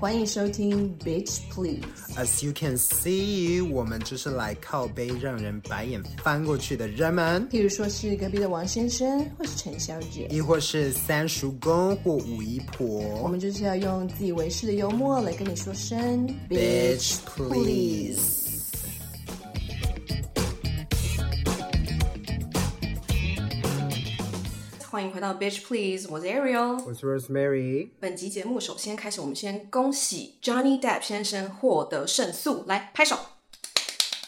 欢迎收听 Bitch Please。As you can see，我们就是来靠背让人白眼翻过去的人们。譬如说是隔壁的王先生，或是陈小姐，亦或是三叔公或五姨婆。我们就是要用自以为是的幽默来跟你说声 Bitch Please。欢迎回到 Bitch Please，我是 Ariel，我是 Rosemary。本集节目首先开始，我们先恭喜 Johnny Depp 先生获得胜诉，来拍手，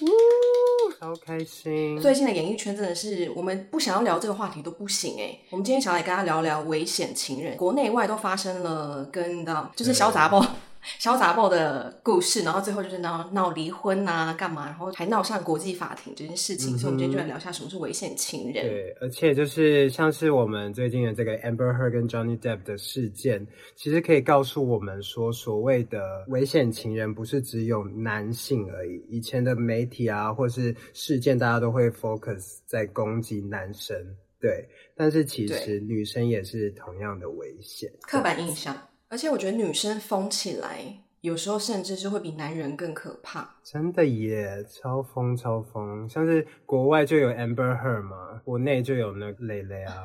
呜，超开心！最近的演艺圈真的是，我们不想要聊这个话题都不行哎。我们今天想来跟他聊聊危险情人，国内外都发生了跟到就是小杂包。潇洒爆的故事，然后最后就是闹闹离婚啊，干嘛，然后还闹上国际法庭这件事情，嗯、所以我们今天就来聊一下什么是危险情人。对，而且就是像是我们最近的这个 Amber Heard 跟 Johnny Depp 的事件，其实可以告诉我们说，所谓的危险情人不是只有男性而已。以前的媒体啊，或是事件，大家都会 focus 在攻击男生，对，但是其实女生也是同样的危险。刻板印象。而且我觉得女生疯起来，有时候甚至是会比男人更可怕。真的耶，超疯超疯，像是国外就有 Amber Heard 嘛，国内就有那蕾蕾啊。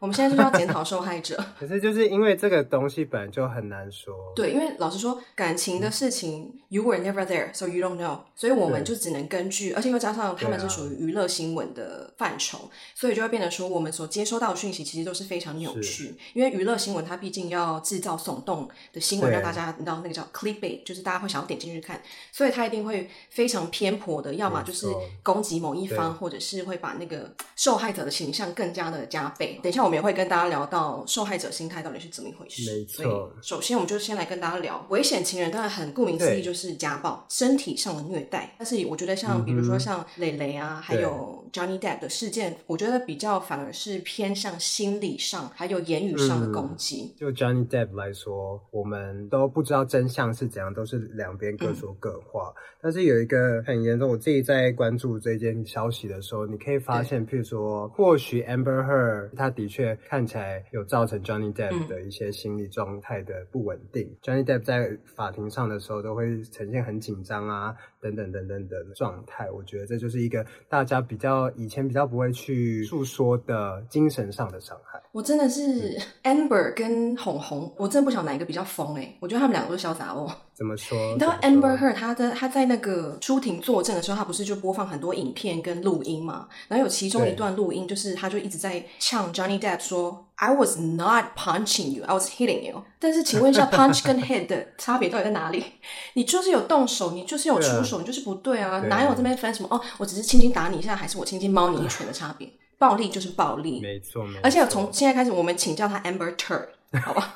我们现在就是要检讨受害者，可是就是因为这个东西本来就很难说。对，因为老实说，感情的事情、嗯、，you were never there，so you don't know。所以我们就只能根据，而且又加上他们是属于娱乐新闻的范畴，啊、所以就会变得说，我们所接收到的讯息其实都是非常扭曲。因为娱乐新闻它毕竟要制造耸动的新闻，让大家你知道那个叫 clickbait，就是大家会想要点进去看，所以它一定会非常偏颇的，要么就是攻击某一方，或者是会把那个受害者的形象更加的加倍。等一下我们也会跟大家聊到受害者心态到底是怎么一回事。没错，首先我们就先来跟大家聊危险情人，当然很顾名思义就是家暴、身体上的虐待。但是我觉得像比如说像蕾蕾啊，还有 Johnny Depp 的事件，我觉得比较反而是偏向心理上还有言语上的攻击。就 Johnny Depp 来说，我们都不知道真相是怎样，都是两边各说各话。嗯、但是有一个很严重，我自己在关注这件消息的时候，你可以发现，譬如说，或许 Amber Heard 他的确看。看起来有造成 Johnny Depp 的一些心理状态的不稳定。嗯、Johnny Depp 在法庭上的时候都会呈现很紧张啊，等等等等的状态。我觉得这就是一个大家比较以前比较不会去诉说的精神上的伤害。我真的是 Amber 跟红红，我真的不晓得哪一个比较疯哎、欸。我觉得他们两个都是潇洒哦。怎么说？你知道 Amber Heard 他的他在那个出庭作证的时候，他不是就播放很多影片跟录音嘛？然后有其中一段录音，就是他就一直在呛 Johnny Depp 说：“I was not punching you, I was hitting you。”但是请问一下，punch 跟 hit 的差别到底在哪里？你就是有动手，你就是有出手，你就是不对啊！哪有这边分什么？哦，我只是轻轻打你一下，还是我轻轻猫你一拳的差别？暴力就是暴力，没错，没错。而且从现在开始，我们请叫他 Amber Turd。好吧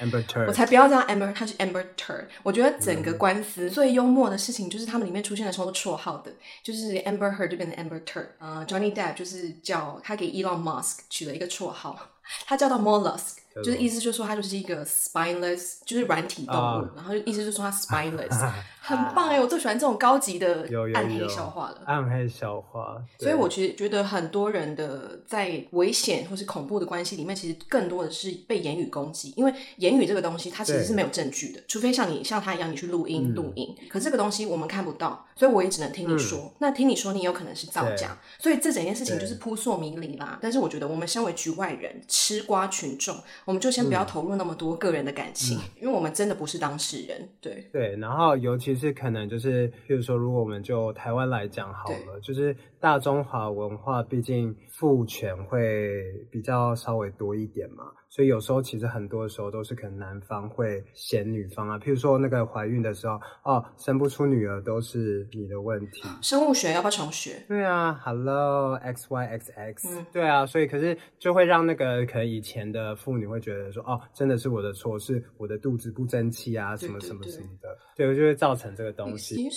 ，Amber Turd，我才不要这样，Amber，他是 Amber Turd。我觉得整个官司最幽默的事情就是他们里面出现了超多绰号的，就是 Amber Heard 就变成 Amber Turd，呃，Johnny Depp 就是叫他给 Elon Musk 取了一个绰号，他叫到 Mollusk。就是意思就是说他就是一个 spineless，就是软体动物，uh, 然后意思就是说他 spineless，很棒哎，我最喜欢这种高级的暗黑笑话了。暗黑笑话，所以我其实觉得很多人的在危险或是恐怖的关系里面，其实更多的是被言语攻击，因为言语这个东西它其实是没有证据的，除非像你像他一样你去录音录音，嗯、可这个东西我们看不到，所以我也只能听你说。嗯、那听你说，你有可能是造假，所以这整件事情就是扑朔迷离啦。但是我觉得我们身为局外人，吃瓜群众。我们就先不要投入那么多个人的感情，嗯、因为我们真的不是当事人。对对，然后尤其是可能就是，譬如说，如果我们就台湾来讲好了，就是大中华文化，毕竟父权会比较稍微多一点嘛。所以有时候其实很多的时候都是可能男方会嫌女方啊，譬如说那个怀孕的时候，哦，生不出女儿都是你的问题。生物学要不要重学？对啊，Hello X Y X X，嗯，对啊，所以可是就会让那个可能以前的妇女会觉得说，哦，真的是我的错，是我的肚子不争气啊，什么什么什么的，对，对，对，就会造成这个东西。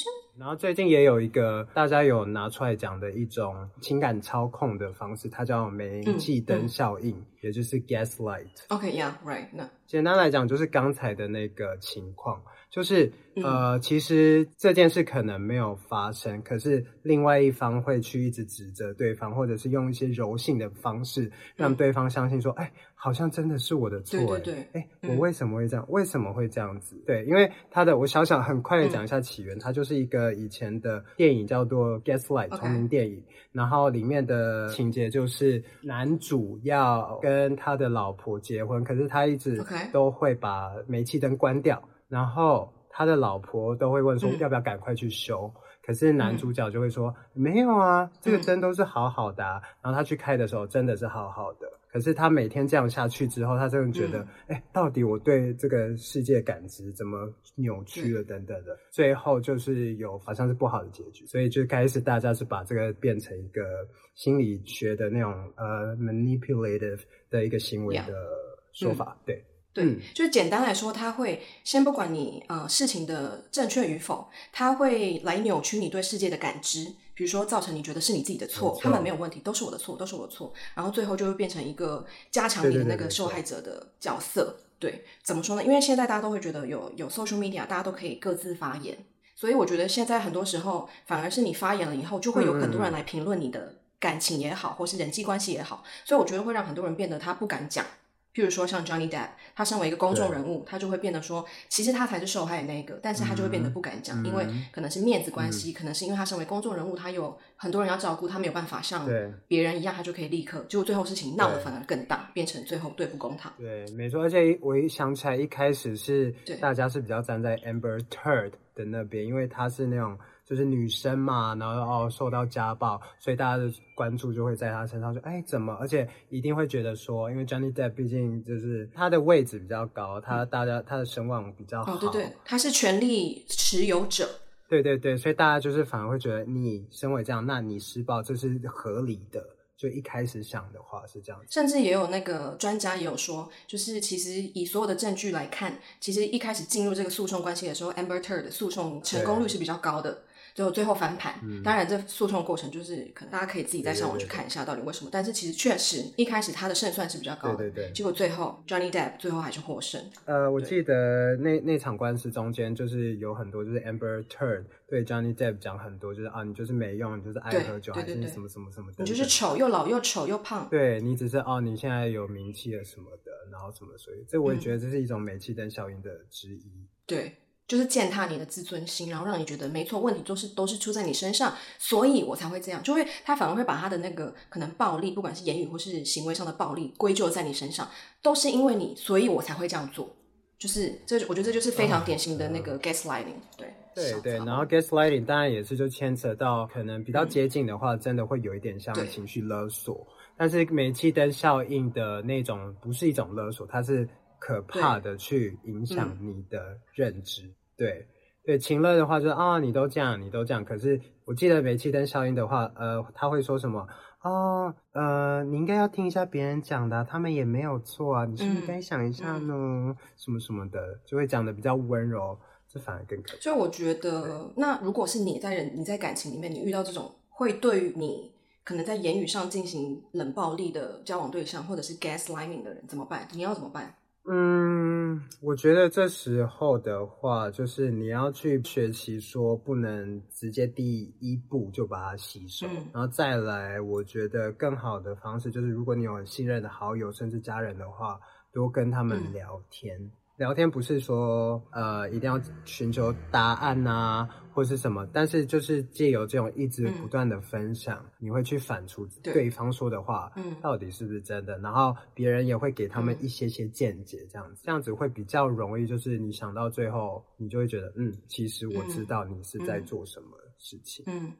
然后最近也有一个大家有拿出来讲的一种情感操控的方式，它叫煤气灯效应，嗯嗯、也就是 gaslight。OK，yeah，right，那.简单来讲就是刚才的那个情况，就是呃，其实这件事可能没有发生，可是另外一方会去一直指责对方，或者是用一些柔性的方式让对方相信说，哎、嗯，好像真的是我的错，对对对，哎，我为什么会这样？为什么会这样子？对，因为他的，我想想很快的讲一下起源，它就是一个以前的电影叫做《Gaslight》同名电影，然后里面的情节就是男主要跟他的老婆结婚，可是他一直都会把煤气灯关掉，然后。他的老婆都会问说要不要赶快去修，嗯、可是男主角就会说、嗯、没有啊，这个灯都是好好的、啊。嗯、然后他去开的时候真的是好好的，可是他每天这样下去之后，他真的觉得，哎、到底我对这个世界感知怎么扭曲了等等的，嗯、最后就是有好像是不好的结局，所以就开始大家是把这个变成一个心理学的那种呃 manipulative 的一个行为的说法，嗯、对。对，嗯、就是简单来说，他会先不管你呃事情的正确与否，他会来扭曲你对世界的感知，比如说造成你觉得是你自己的错，错他们没有问题，都是我的错，都是我的错，然后最后就会变成一个加强你的那个受害者的角色。对，对，对，对，对，怎么说呢？因为现在大家都会觉得有有 social media，大家都可以各自发言，所以我觉得现在很多时候反而是你发言了以后，就会有很多人来评论你的感情也好，或是人际关系也好，所以我觉得会让很多人变得他不敢讲。譬如说像 Johnny Depp，他身为一个公众人物，他就会变得说，其实他才是受害的那个，但是他就会变得不敢讲，嗯、因为可能是面子关系，嗯、可能是因为他身为公众人物，他有很多人要照顾，他没有办法像别人一样，他就可以立刻，结果最后事情闹得反而更大，对变成最后对簿公堂。对，没错，而且我一想起来，一开始是大家是比较站在 Amber Heard 的那边，因为他是那种。就是女生嘛，然后哦受到家暴，所以大家的关注就会在她身上，说哎怎么？而且一定会觉得说，因为 Johnny Depp 毕竟就是他的位置比较高，他大家他的声望比较好，哦对对，他是权力持有者，对对对，所以大家就是反而会觉得你身为这样，那你施暴这是合理的。就一开始想的话是这样子，甚至也有那个专家也有说，就是其实以所有的证据来看，其实一开始进入这个诉讼关系的时候，Amber Heard 的诉讼成功率是比较高的。最后最后翻盘，嗯、当然这诉讼过程就是可能大家可以自己再上网去看一下到底为什么。但是其实确实一开始他的胜算是比较高的，对对对。结果最后 Johnny Depp 最后还是获胜。呃，我记得那那场官司中间就是有很多就是 Amber Heard 对 Johnny Depp 讲很多，就是啊你就是没用，你就是爱喝酒还是什么什么什么的，你就是丑又老又丑又胖。对，你只是哦你现在有名气了什么的，然后什么所以这我也觉得这是一种煤气灯效应的之一。嗯、对。就是践踏你的自尊心，然后让你觉得没错，问题都是都是出在你身上，所以我才会这样。就会他反而会把他的那个可能暴力，不管是言语或是行为上的暴力，归咎在你身上，都是因为你，所以我才会这样做。就是这，我觉得这就是非常典型的那个 gaslighting。对对对，然后 gaslighting 当然也是就牵扯到可能比较接近的话，嗯、真的会有一点像情绪勒索。但是煤气灯效应的那种不是一种勒索，它是可怕的去影响你的认知。对对，晴乐的话就是啊，你都这样，你都这样。可是我记得煤气灯效应的话，呃，他会说什么？哦，呃，你应该要听一下别人讲的，他们也没有错啊，你是不是该想一下呢？嗯、什么什么的，就会讲的比较温柔，这反而更可怕。所以我觉得，那如果是你在人你在感情里面，你遇到这种会对于你可能在言语上进行冷暴力的交往对象，或者是 gaslighting 的人，怎么办？你要怎么办？嗯，我觉得这时候的话，就是你要去学习说，不能直接第一步就把它吸收，嗯、然后再来，我觉得更好的方式就是，如果你有很信任的好友甚至家人的话，多跟他们聊天。嗯聊天不是说呃一定要寻求答案啊，或是什么，但是就是借由这种一直不断的分享，嗯、你会去反刍对方说的话，嗯，到底是不是真的，嗯、然后别人也会给他们一些些见解，这样子，嗯、这样子会比较容易，就是你想到最后，你就会觉得，嗯，其实我知道你是在做什么事情，嗯，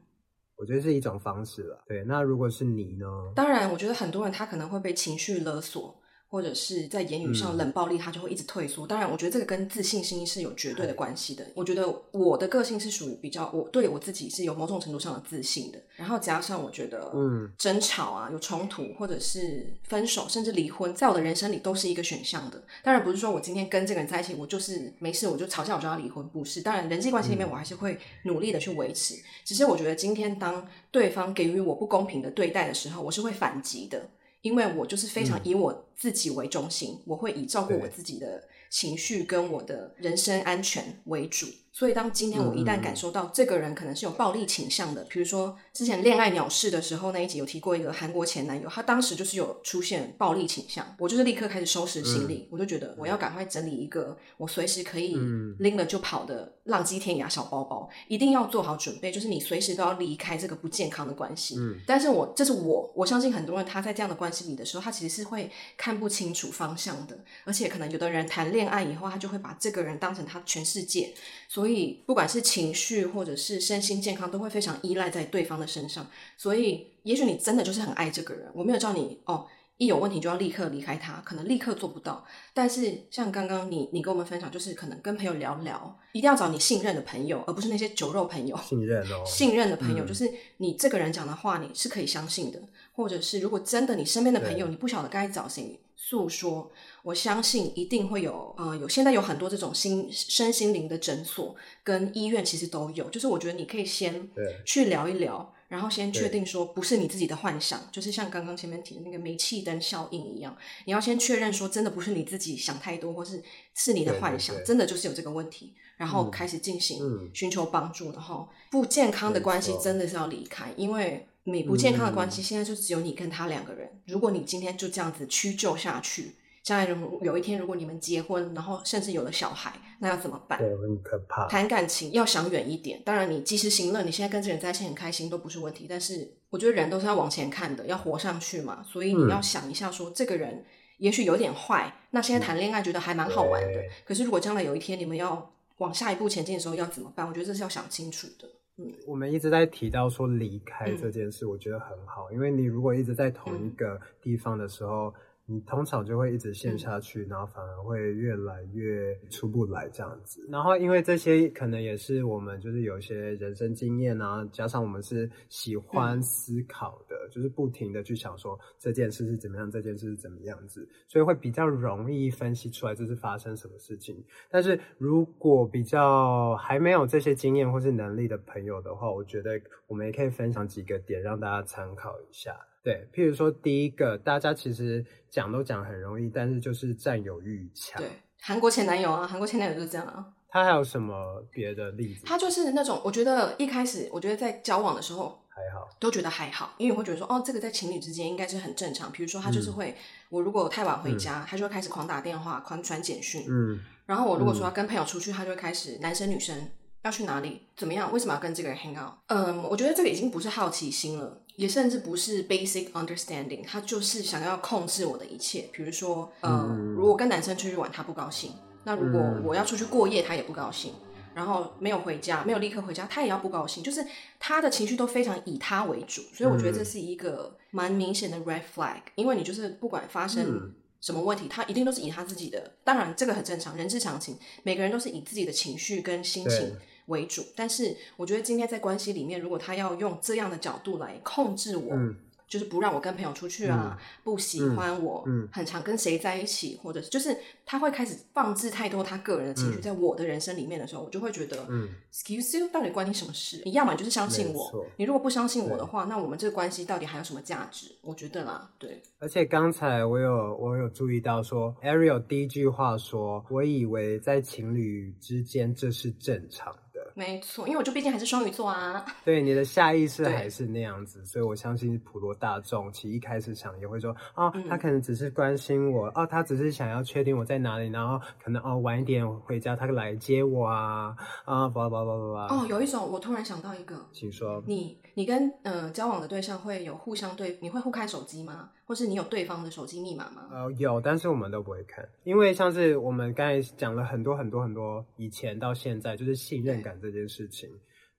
我觉得是一种方式了。对，那如果是你呢？当然，我觉得很多人他可能会被情绪勒索。或者是在言语上冷暴力，他就会一直退缩。嗯、当然，我觉得这个跟自信心是有绝对的关系的。我觉得我的个性是属于比较，我对我自己是有某种程度上的自信的。然后加上我觉得，嗯，争吵啊，有冲突，或者是分手，甚至离婚，在我的人生里都是一个选项的。当然不是说我今天跟这个人在一起，我就是没事，我就吵架，我就要离婚，不是。当然人际关系里面，我还是会努力的去维持。嗯、只是我觉得今天当对方给予我不公平的对待的时候，我是会反击的。因为我就是非常以我自己为中心，嗯、我会以照顾我自己的情绪跟我的人身安全为主。所以当今天我一旦感受到这个人可能是有暴力倾向的，比如说之前恋爱鸟事的时候那一集有提过一个韩国前男友，他当时就是有出现暴力倾向，我就是立刻开始收拾行李，我就觉得我要赶快整理一个我随时可以拎了就跑的浪迹天涯小包包，一定要做好准备，就是你随时都要离开这个不健康的关系。但是我这是我，我相信很多人他在这样的关系里的时候，他其实是会看不清楚方向的，而且可能有的人谈恋爱以后，他就会把这个人当成他全世界。所以，不管是情绪或者是身心健康，都会非常依赖在对方的身上。所以，也许你真的就是很爱这个人。我没有叫你哦，一有问题就要立刻离开他，可能立刻做不到。但是，像刚刚你你跟我们分享，就是可能跟朋友聊聊，一定要找你信任的朋友，而不是那些酒肉朋友。信任哦，信任的朋友，就是你这个人讲的话，你是可以相信的。或者是如果真的你身边的朋友，你不晓得该找谁诉说。我相信一定会有，呃，有现在有很多这种心身心灵的诊所跟医院，其实都有。就是我觉得你可以先去聊一聊，然后先确定说不是你自己的幻想，就是像刚刚前面提的那个煤气灯效应一样，你要先确认说真的不是你自己想太多，或是是你的幻想，真的就是有这个问题，然后开始进行寻求帮助，然后不健康的关系真的是要离开，因为你不健康的关系现在就只有你跟他两个人，如果你今天就这样子屈就下去。将来如有一天，如果你们结婚，然后甚至有了小孩，那要怎么办？对，很可怕。谈感情要想远一点。当然，你及时行乐，你现在跟这个人在一起很开心都不是问题。但是，我觉得人都是要往前看的，要活上去嘛。所以你要想一下说，说、嗯、这个人也许有点坏。那现在谈恋爱觉得还蛮好玩的。可是，如果将来有一天你们要往下一步前进的时候，要怎么办？我觉得这是要想清楚的。嗯，我们一直在提到说离开这件事，我觉得很好，嗯、因为你如果一直在同一个地方的时候。你通常就会一直陷下去，然后反而会越来越出不来这样子。然后因为这些可能也是我们就是有一些人生经验啊，加上我们是喜欢思考的，就是不停的去想说这件事是怎么样，这件事是怎么样子，所以会比较容易分析出来这是发生什么事情。但是如果比较还没有这些经验或是能力的朋友的话，我觉得我们也可以分享几个点让大家参考一下。对，譬如说第一个，大家其实讲都讲很容易，但是就是占有欲强。对，韩国前男友啊，韩国前男友就是这样啊。他还有什么别的例子？他就是那种，我觉得一开始，我觉得在交往的时候还好，都觉得还好，因为我会觉得说，哦，这个在情侣之间应该是很正常。比如说，他就是会，嗯、我如果太晚回家，嗯、他就会开始狂打电话、狂传简讯。嗯。然后我如果说要跟朋友出去，他就会开始男生女生要去哪里，怎么样，为什么要跟这个人 hang out？嗯，我觉得这个已经不是好奇心了。也甚至不是 basic understanding，他就是想要控制我的一切。比如说，呃，嗯、如果跟男生出去玩，他不高兴；那如果我要出去过夜，他也不高兴。然后没有回家，没有立刻回家，他也要不高兴。就是他的情绪都非常以他为主，所以我觉得这是一个蛮明显的 red flag。因为你就是不管发生什么问题，他一定都是以他自己的。当然，这个很正常，人之常情，每个人都是以自己的情绪跟心情为主，但是我觉得今天在关系里面，如果他要用这样的角度来控制我，嗯、就是不让我跟朋友出去啊，嗯、不喜欢我，嗯、很常跟谁在一起，或者就是他会开始放置太多他个人的情绪在我的人生里面的时候，嗯、我就会觉得、嗯、，Excuse you，到底关你什么事？你要么就是相信我，你如果不相信我的话，那我们这个关系到底还有什么价值？我觉得啦，对。而且刚才我有我有注意到说，Ariel 第一句话说，我以为在情侣之间这是正常。没错，因为我就毕竟还是双鱼座啊。对，你的下意识还是那样子，所以我相信普罗大众其实一开始想也会说，哦，嗯、他可能只是关心我，哦，他只是想要确定我在哪里，然后可能哦晚一点回家，他来接我啊，啊，叭叭叭叭叭。哦，有一种，我突然想到一个，请说。你你跟嗯、呃、交往的对象会有互相对，你会互开手机吗？或是你有对方的手机密码吗？呃，有，但是我们都不会看，因为像是我们刚才讲了很多很多很多，以前到现在就是信任感这件事情，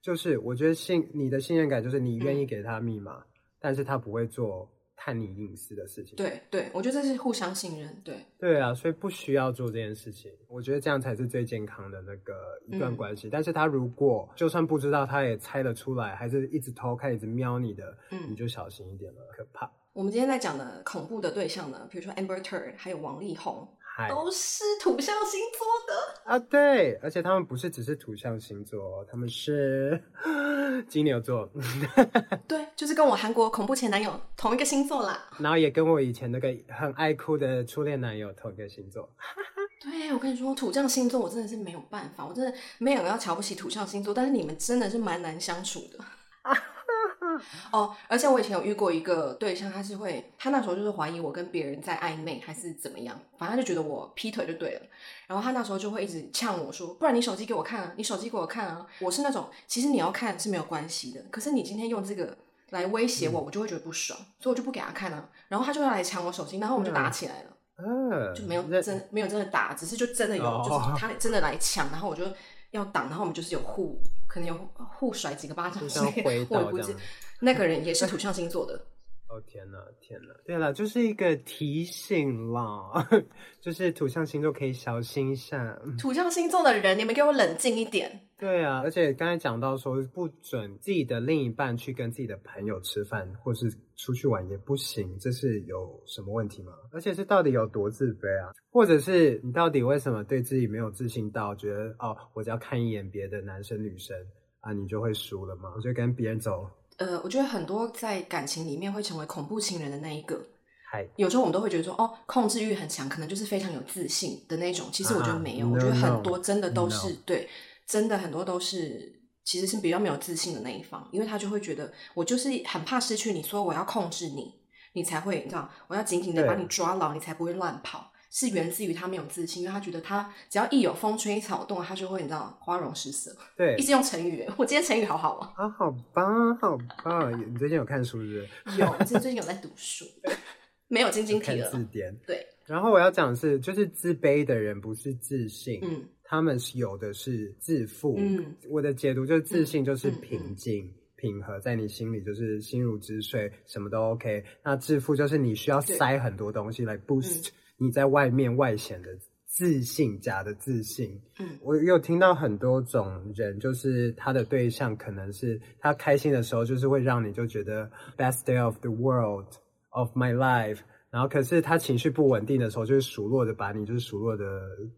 就是我觉得信你的信任感就是你愿意给他密码，嗯、但是他不会做探你隐私的事情。对对，我觉得这是互相信任。对对啊，所以不需要做这件事情，我觉得这样才是最健康的那个一段关系。嗯、但是他如果就算不知道，他也猜得出来，还是一直偷看、一直瞄你的，嗯，你就小心一点了，可怕。我们今天在讲的恐怖的对象呢，比如说 Amber Turd 还有王力宏都是土象星座的啊。对，而且他们不是只是土象星座，他们是 金牛座。对，就是跟我韩国恐怖前男友同一个星座啦。然后也跟我以前那个很爱哭的初恋男友同一个星座。对，我跟你说，土象星座我真的是没有办法，我真的没有要瞧不起土象星座，但是你们真的是蛮难相处的。哦，而且我以前有遇过一个对象，他是会，他那时候就是怀疑我跟别人在暧昧还是怎么样，反正他就觉得我劈腿就对了。然后他那时候就会一直呛我说：“不然你手机给我看啊，你手机给我看啊。”我是那种其实你要看是没有关系的，可是你今天用这个来威胁我，我就会觉得不爽，嗯、所以我就不给他看啊。然后他就要来抢我手机，然后我们就打起来了。嗯，就没有真没有真的打，只是就真的有，就是他真的来抢，然后我就要挡，然后我们就是有互可能有互甩几个巴掌之类的，我估计。那个人也是土象星座的。哦天哪，天哪！对了，就是一个提醒啦，就是土象星座可以小心一下。土象星座的人，你们给我冷静一点。对啊，而且刚才讲到说，不准自己的另一半去跟自己的朋友吃饭，或是出去玩也不行，这是有什么问题吗？而且这到底有多自卑啊？或者是你到底为什么对自己没有自信到觉得哦，我只要看一眼别的男生女生啊，你就会输了吗？我就跟别人走。呃，我觉得很多在感情里面会成为恐怖情人的那一个，嗨，有时候我们都会觉得说，哦，控制欲很强，可能就是非常有自信的那种。其实我觉得没有，uh 我觉得很多真的都是 no. 对，真的很多都是其实是比较没有自信的那一方，因为他就会觉得我就是很怕失去你，所以我要控制你，你才会你知道，我要紧紧的把你抓牢，你才不会乱跑。是源自于他没有自信，因为他觉得他只要一有风吹草动，他就会你知道花容失色。对，一直用成语。我今天成语好好啊。啊，好棒，好棒！你最近有看书是不是？有，我最 近有在读书。没有晶晶体了。字典。对。然后我要讲的是，就是自卑的人不是自信，嗯，他们是有的是自负。嗯，我的解读就是自信就是平静、平和，在你心里就是心如止水，什么都 OK。那自负就是你需要塞很多东西来 boost。你在外面外显的自信，假的自信。嗯，我有听到很多种人，就是他的对象可能是他开心的时候，就是会让你就觉得 best day of the world of my life。然后，可是他情绪不稳定的时候，就是数落的把你，就是数落的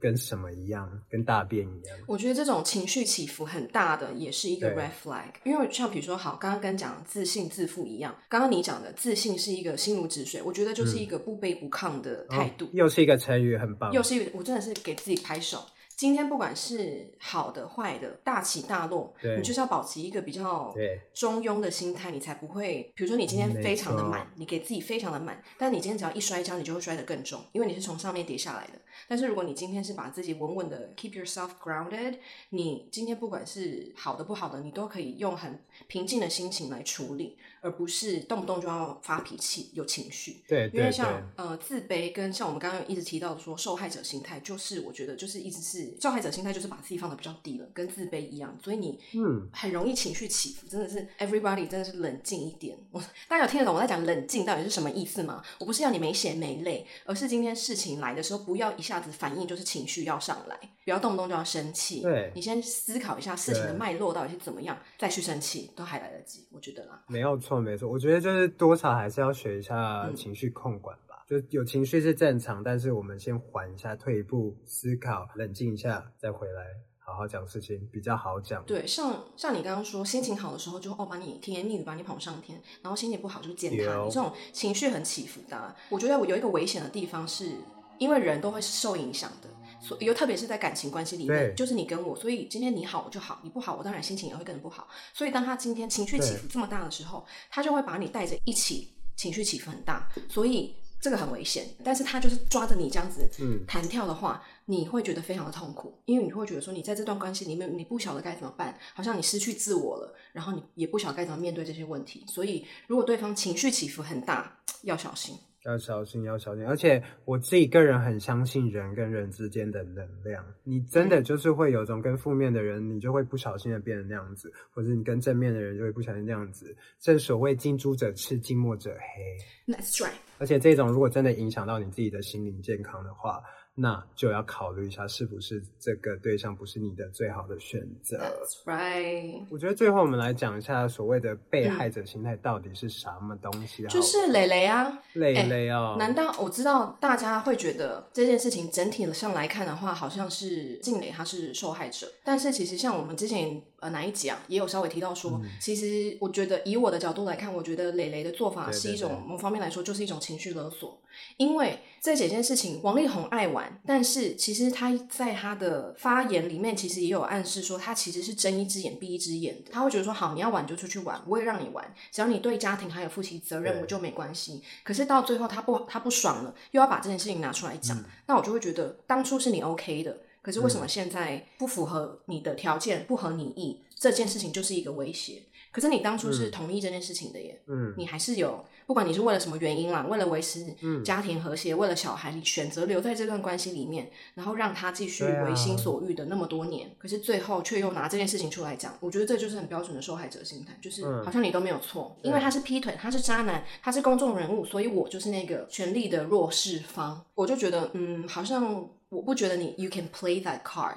跟什么一样，跟大便一样。我觉得这种情绪起伏很大的，也是一个 red flag。因为像比如说，好，刚刚跟讲自信自负一样，刚刚你讲的自信是一个心如止水，我觉得就是一个不卑不亢的态度。嗯哦，又是一个成语，很棒。又是一个，我真的是给自己拍手。今天不管是好的坏的，大起大落，你就是要保持一个比较中庸的心态，你才不会。比如说你今天非常的满，你给自己非常的满，但你今天只要一摔跤，你就会摔得更重，因为你是从上面跌下来的。但是如果你今天是把自己稳稳的 keep yourself grounded，你今天不管是好的不好的，你都可以用很平静的心情来处理。而不是动不动就要发脾气、有情绪。对，因为像呃自卑跟像我们刚刚一直提到的说受害者心态，就是我觉得就是一直是受害者心态，就是把自己放得比较低了，跟自卑一样，所以你嗯很容易情绪起伏，真的是 everybody 真的是冷静一点。我大家有听得懂我在讲冷静到底是什么意思吗？我不是要你没血没泪，而是今天事情来的时候，不要一下子反应就是情绪要上来，不要动不动就要生气。对，你先思考一下事情的脉络到底是怎么样，再去生气都还来得及，我觉得啦。没有错。没错，我觉得就是多少还是要学一下情绪控管吧。嗯、就有情绪是正常，但是我们先缓一下，退一步思考，冷静一下，再回来好好讲事情，比较好讲。对，像像你刚刚说，心情好的时候就哦把你甜言蜜语把你捧上天，然后心情不好就践踏你，这种情绪很起伏的。我觉得我有一个危险的地方是，因为人都会受影响的。所以，又特别是在感情关系里面，就是你跟我，所以今天你好我就好，你不好我当然心情也会跟着不好。所以当他今天情绪起伏这么大的时候，他就会把你带着一起情绪起伏很大，所以这个很危险。但是他就是抓着你这样子弹跳的话，嗯，你会觉得非常的痛苦，因为你会觉得说你在这段关系里面你不晓得该怎么办，好像你失去自我了，然后你也不晓得该怎么面对这些问题。所以如果对方情绪起伏很大，要小心。要小心，要小心，而且我自己个人很相信人跟人之间的能量。你真的就是会有种跟负面的人，你就会不小心的变成那样子，或者你跟正面的人就会不小心那样子。正所谓近朱者赤，近墨者黑。That's right。而且这种如果真的影响到你自己的心灵健康的话，那就要考虑一下，是不是这个对象不是你的最好的选择。That's right。我觉得最后我们来讲一下所谓的被害者心态到底是什么东西啊？就是蕾蕾啊，蕾蕾啊。难道我知道大家会觉得这件事情整体上来看的话，好像是静蕾她是受害者，但是其实像我们之前呃哪一集啊，也有稍微提到说，嗯，其实我觉得以我的角度来看，我觉得磊磊的做法是一种某方面来说就是一种情绪勒索，因为这几件事情，王力宏爱玩，但是其实他在他的发言里面，其实也有暗示说，他其实是睁一只眼闭一只眼的。他会觉得说，好，你要玩就出去玩，我也让你玩，只要你对家庭还有负起责任，我就没关系。可是到最后，他不，他不爽了，又要把这件事情拿出来讲，嗯、那我就会觉得，当初是你 OK 的，可是为什么现在不符合你的条件，不合你意，这件事情就是一个威胁。可是你当初是同意这件事情的耶，嗯，你还是有，不管你是为了什么原因啦，为了维持家庭和谐，嗯、为了小孩，你选择留在这段关系里面，然后让他继续为心所欲的那么多年，啊、可是最后却又拿这件事情出来讲，我觉得这就是很标准的受害者心态，就是好像你都没有错，嗯、因为他是劈腿，他是渣男，他是公众人物，所以我就是那个权力的弱势方，我就觉得，嗯，好像我不觉得你 you can play that card。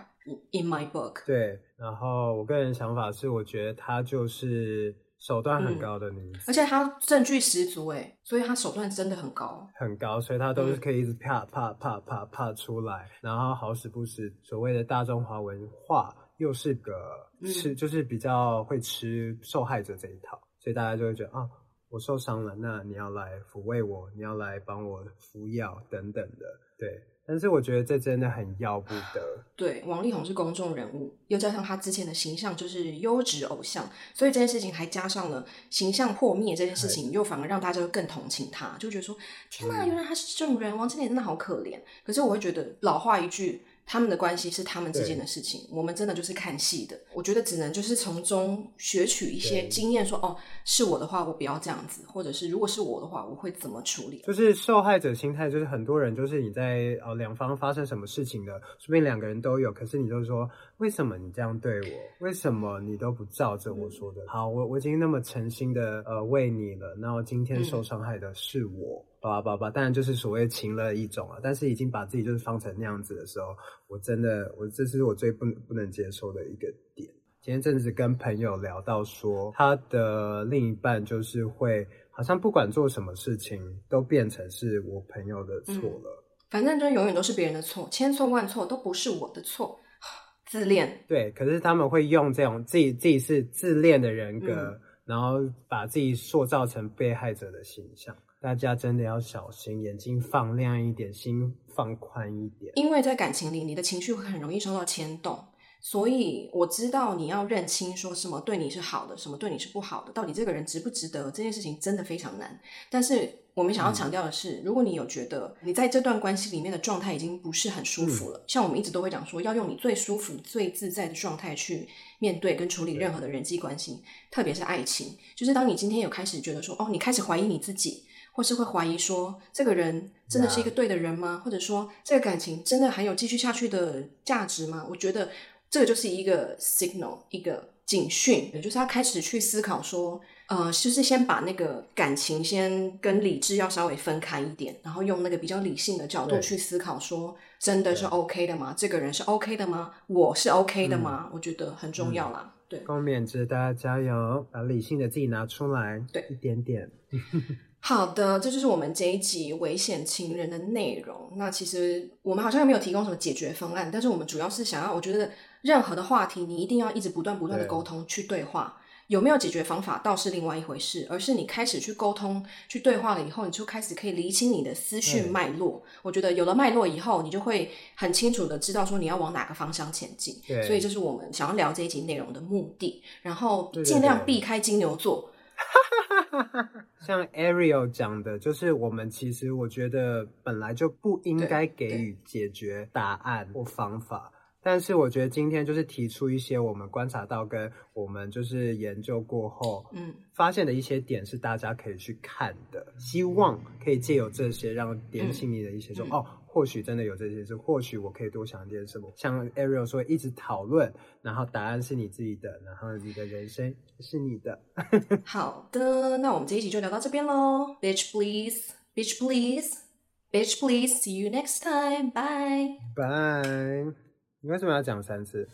In my book，对，然后我个人想法是，我觉得他就是手段很高的女子，嗯，而且她证据十足，哎，所以她手段真的很高，很高，所以她都是可以一直啪啪啪啪啪出来，嗯、然后好死不死，所谓的大中华文化又是个吃，嗯、就是比较会吃受害者这一套，所以大家就会觉得啊，我受伤了，那你要来抚慰我，你要来帮我敷药等等的，对。但是我觉得这真的很要不得。对，王力宏是公众人物，又加上他之前的形象就是优质偶像，所以这件事情还加上了形象破灭这件事情，又反而让大家更同情他，就觉得说：天哪，原来他是这种人，王心凌真的好可怜。可是我会觉得老话一句。他们的关系是他们之间的事情，我们真的就是看戏的。我觉得只能就是从中学取一些经验，说对哦，是我的话，我不要这样子，或者是如果是我的话，我会怎么处理？就是受害者心态，就是很多人就是你在呃两方发生什么事情的，说不定两个人都有，可是你就说。为什么你这样对我？为什么你都不照着我说的？好，我我已经那么诚心的呃为你了，然后今天受伤害的是我，叭叭叭，当然就是所谓情乐一种啊。但是已经把自己就是放成那样子的时候，我真的，我这是我最不不能接受的一个点。前阵子跟朋友聊到说，他的另一半就是会好像不管做什么事情都变成是我朋友的错了，嗯，反正就永远都是别人的错，千错万错都不是我的错。自恋对，可是他们会用这种自己自己是自恋的人格，嗯、然后把自己塑造成被害者的形象。大家真的要小心，眼睛放亮一点，心放宽一点。因为在感情里，你的情绪会很容易受到牵动，所以我知道你要认清说什么对你是好的，什么对你是不好的，到底这个人值不值得？这件事情真的非常难，但是。我们想要强调的是，嗯、如果你有觉得你在这段关系里面的状态已经不是很舒服了，嗯、像我们一直都会讲说，要用你最舒服、最自在的状态去面对跟处理任何的人际关系，特别是爱情。就是当你今天有开始觉得说，哦，你开始怀疑你自己，或是会怀疑说，这个人真的是一个对的人吗.或者说，这个感情真的还有继续下去的价值吗？我觉得这个就是一个 signal，一个警讯，也就是他开始去思考说。呃，就是先把那个感情先跟理智要稍微分开一点，然后用那个比较理性的角度去思考，说真的是 OK 的吗？对这个人是 OK 的吗？我是 OK 的吗？嗯、我觉得很重要啦。嗯、对，共勉之，大家加油，把理性的自己拿出来，对，一点点。好的，这就是我们这一集危险情人的内容。那其实我们好像没有提供什么解决方案，但是我们主要是想要，我觉得任何的话题，你一定要一直不断不断的沟通去对话。有没有解决方法倒是另外一回事，而是你开始去沟通、去对话了以后，你就开始可以理清你的思绪脉络。我觉得有了脉络以后，你就会很清楚的知道说你要往哪个方向前进。所以这是我们想要聊这一集内容的目的。然后尽量避开金牛座。对对对 像 Ariel 讲的，就是我们其实我觉得本来就不应该给予解决答案或方法。但是我觉得今天就是提出一些我们观察到跟我们就是研究过后，嗯，发现的一些点是大家可以去看的，希望可以借由这些让点醒你的一些说，嗯、哦，或许真的有这些事，或许我可以多想一点什么。像 Ariel 说，一直讨论，然后答案是你自己的，然后你的人生是你的。好的，那我们这一集就聊到这边喽。Bitch please, bitch please, bitch please. See you next time. Bye. Bye. 你为什么要讲三次？